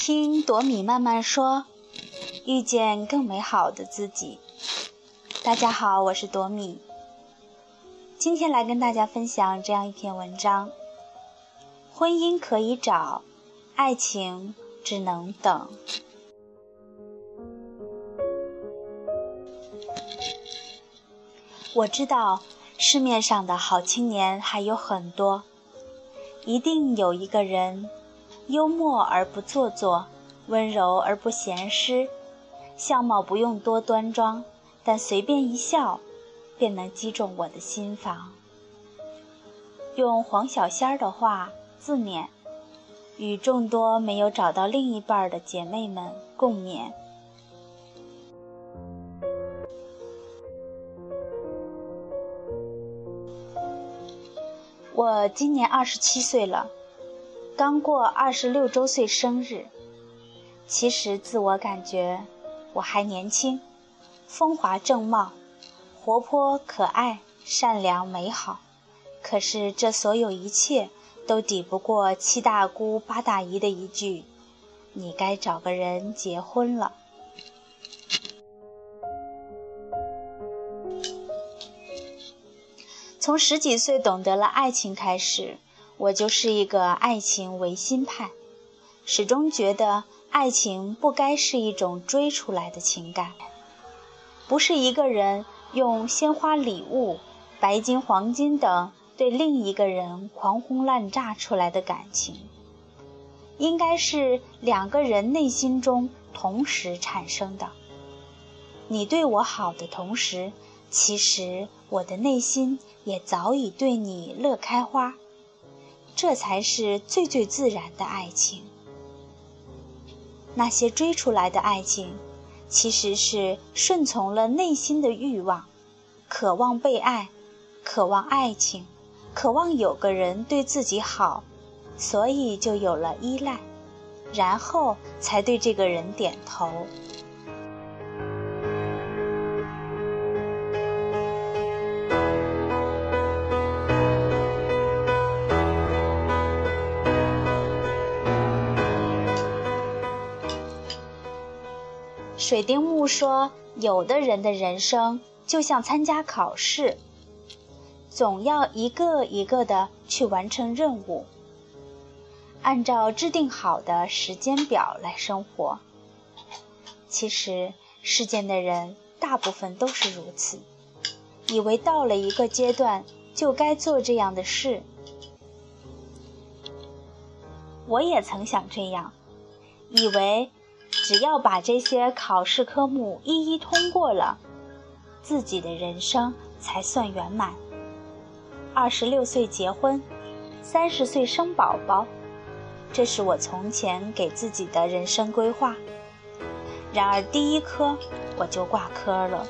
听朵米慢慢说，遇见更美好的自己。大家好，我是朵米。今天来跟大家分享这样一篇文章：婚姻可以找，爱情只能等。我知道市面上的好青年还有很多，一定有一个人，幽默而不做作，温柔而不闲湿，相貌不用多端庄，但随便一笑，便能击中我的心房。用黄小仙儿的话自勉，与众多没有找到另一半的姐妹们共勉。我今年二十七岁了，刚过二十六周岁生日。其实自我感觉我还年轻，风华正茂，活泼可爱，善良美好。可是这所有一切都抵不过七大姑八大姨的一句：“你该找个人结婚了。”从十几岁懂得了爱情开始，我就是一个爱情唯心派，始终觉得爱情不该是一种追出来的情感，不是一个人用鲜花、礼物、白金、黄金等对另一个人狂轰滥炸出来的感情，应该是两个人内心中同时产生的。你对我好的同时。其实我的内心也早已对你乐开花，这才是最最自然的爱情。那些追出来的爱情，其实是顺从了内心的欲望，渴望被爱，渴望爱情，渴望有个人对自己好，所以就有了依赖，然后才对这个人点头。水丁木说：“有的人的人生就像参加考试，总要一个一个的去完成任务，按照制定好的时间表来生活。其实世间的人大部分都是如此，以为到了一个阶段就该做这样的事。我也曾想这样，以为。”只要把这些考试科目一一通过了，自己的人生才算圆满。二十六岁结婚，三十岁生宝宝，这是我从前给自己的人生规划。然而第一科我就挂科了。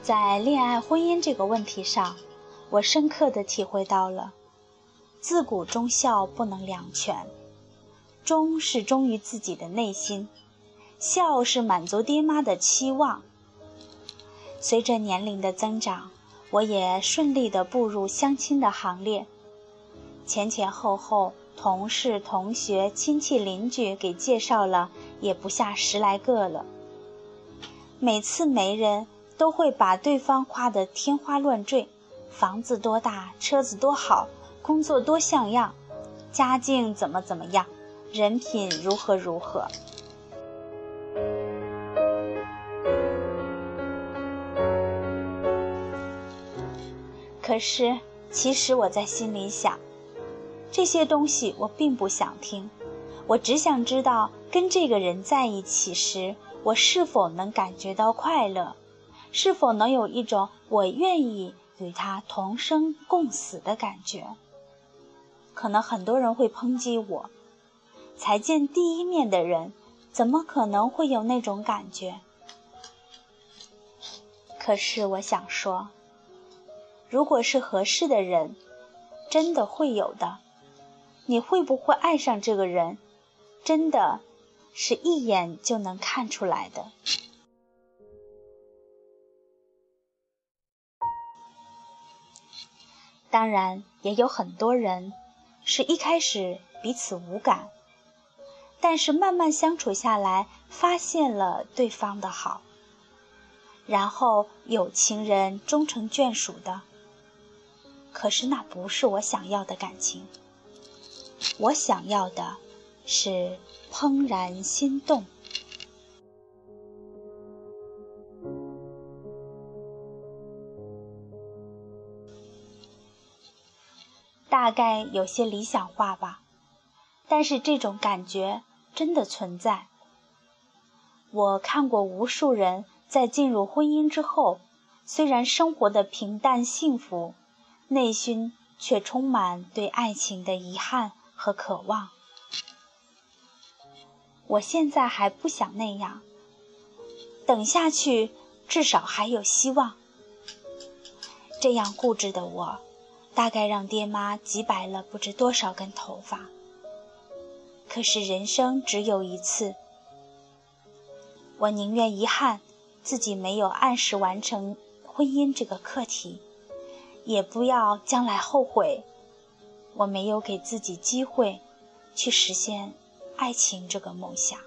在恋爱婚姻这个问题上。我深刻地体会到了，自古忠孝不能两全，忠是忠于自己的内心，孝是满足爹妈的期望。随着年龄的增长，我也顺利地步入相亲的行列，前前后后，同事、同学、亲戚、邻居给介绍了也不下十来个了。每次媒人都会把对方夸得天花乱坠。房子多大，车子多好，工作多像样，家境怎么怎么样，人品如何如何。可是，其实我在心里想，这些东西我并不想听，我只想知道跟这个人在一起时，我是否能感觉到快乐，是否能有一种我愿意。与他同生共死的感觉，可能很多人会抨击我，才见第一面的人，怎么可能会有那种感觉？可是我想说，如果是合适的人，真的会有的。你会不会爱上这个人，真的是一眼就能看出来的。当然，也有很多人是一开始彼此无感，但是慢慢相处下来，发现了对方的好，然后有情人终成眷属的。可是那不是我想要的感情，我想要的是怦然心动。大概有些理想化吧，但是这种感觉真的存在。我看过无数人在进入婚姻之后，虽然生活的平淡幸福，内心却充满对爱情的遗憾和渴望。我现在还不想那样，等下去至少还有希望。这样固执的我。大概让爹妈急白了不知多少根头发。可是人生只有一次，我宁愿遗憾自己没有按时完成婚姻这个课题，也不要将来后悔我没有给自己机会去实现爱情这个梦想。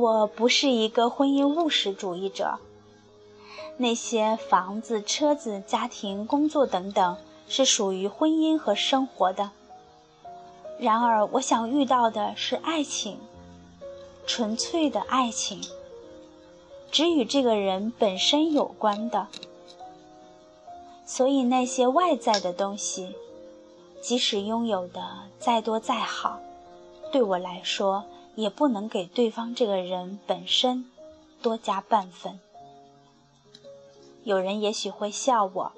我不是一个婚姻务实主义者，那些房子、车子、家庭、工作等等是属于婚姻和生活的。然而，我想遇到的是爱情，纯粹的爱情，只与这个人本身有关的。所以，那些外在的东西，即使拥有的再多再好，对我来说。也不能给对方这个人本身多加半分。有人也许会笑我，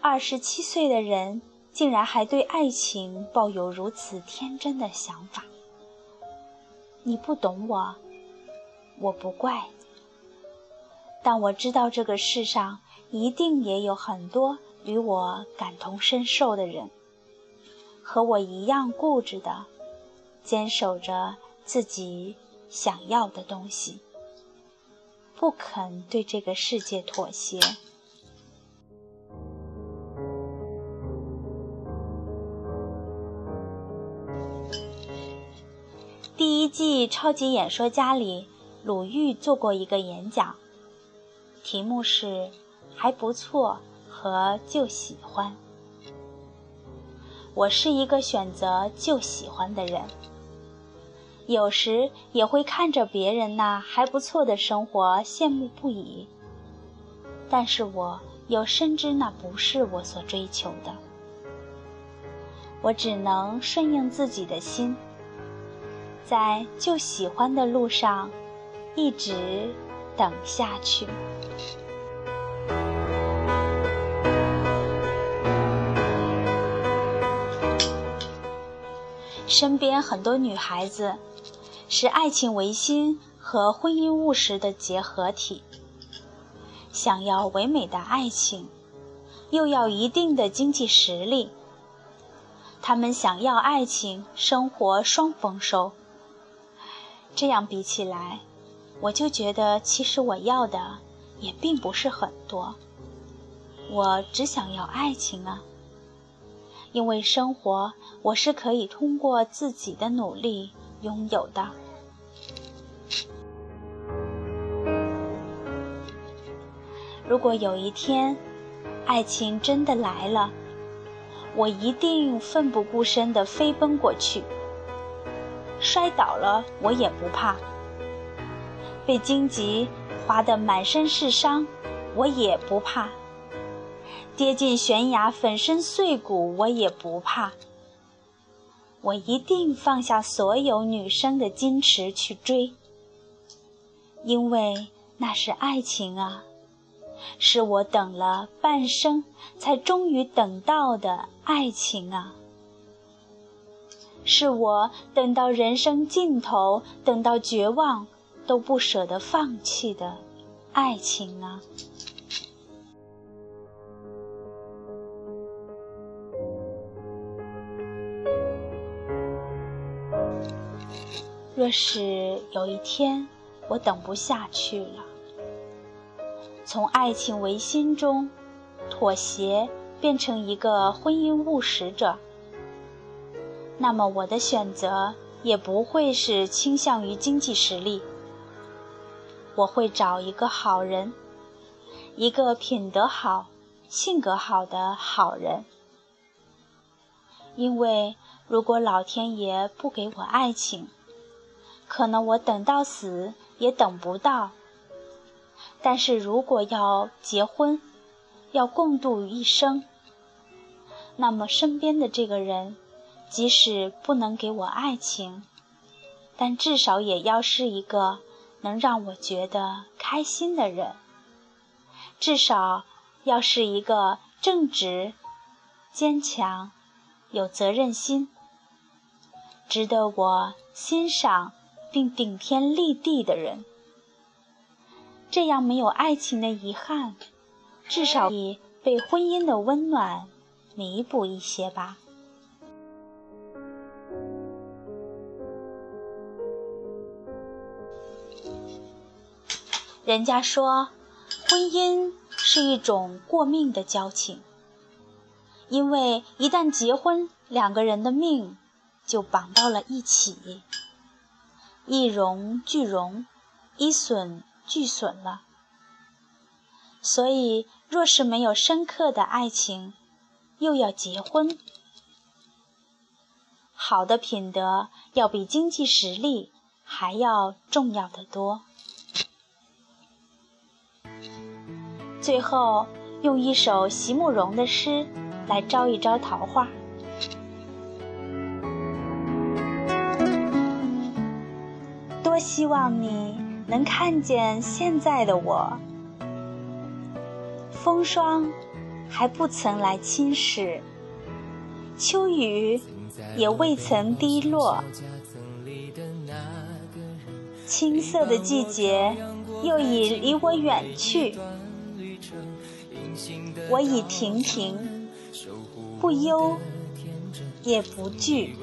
二十七岁的人竟然还对爱情抱有如此天真的想法。你不懂我，我不怪。但我知道这个世上一定也有很多与我感同身受的人，和我一样固执的。坚守着自己想要的东西，不肯对这个世界妥协。第一季《超级演说家》里，鲁豫做过一个演讲，题目是“还不错”和“就喜欢”。我是一个选择就喜欢的人。有时也会看着别人那还不错的生活羡慕不已，但是我又深知那不是我所追求的，我只能顺应自己的心，在就喜欢的路上一直等下去。身边很多女孩子。是爱情唯心和婚姻务实的结合体。想要唯美的爱情，又要一定的经济实力。他们想要爱情，生活双丰收。这样比起来，我就觉得其实我要的也并不是很多。我只想要爱情啊，因为生活我是可以通过自己的努力。拥有的。如果有一天，爱情真的来了，我一定奋不顾身地飞奔过去。摔倒了我也不怕，被荆棘划得满身是伤，我也不怕；跌进悬崖粉身碎骨，我也不怕。我一定放下所有女生的矜持去追，因为那是爱情啊，是我等了半生才终于等到的爱情啊，是我等到人生尽头、等到绝望都不舍得放弃的爱情啊。若是有一天我等不下去了，从爱情唯心中妥协，变成一个婚姻务实者，那么我的选择也不会是倾向于经济实力。我会找一个好人，一个品德好、性格好的好人。因为如果老天爷不给我爱情，可能我等到死也等不到。但是如果要结婚，要共度一生，那么身边的这个人，即使不能给我爱情，但至少也要是一个能让我觉得开心的人，至少要是一个正直、坚强。有责任心，值得我欣赏并顶天立地的人，这样没有爱情的遗憾，至少以被婚姻的温暖弥补一些吧。人家说，婚姻是一种过命的交情。因为一旦结婚，两个人的命就绑到了一起，一荣俱荣，一损俱损了。所以，若是没有深刻的爱情，又要结婚，好的品德要比经济实力还要重要的多。最后，用一首席慕容的诗。来招一招桃花。希望你能看见现在的我，风霜还不曾来侵蚀，秋雨也未曾低落，青涩的季节又已离我远去，我已亭亭。不忧也不惧。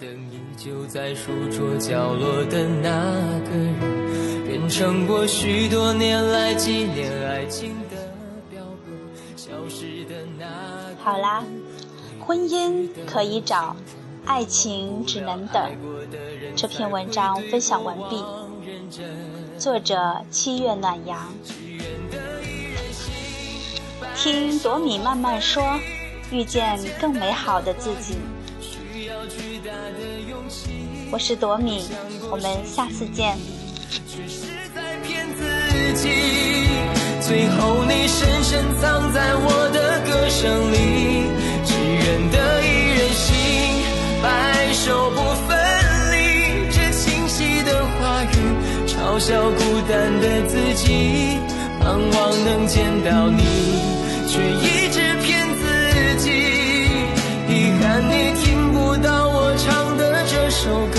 灯依旧在书桌角落的那个人，变成我许多年来纪念爱情的标本。消失的那好啦，婚姻可以找，爱情只能等。这篇文章分享完毕，作者七月暖阳。听朵米慢慢说，遇见更美好的自己。我是朵米，我们下次见。最后你深深藏在我的歌声里，只愿得一人心，白首不分离。这清晰的话语，嘲笑孤单的自己，盼望能见到你。却一直骗自己，遗憾你听不到我唱的这首歌，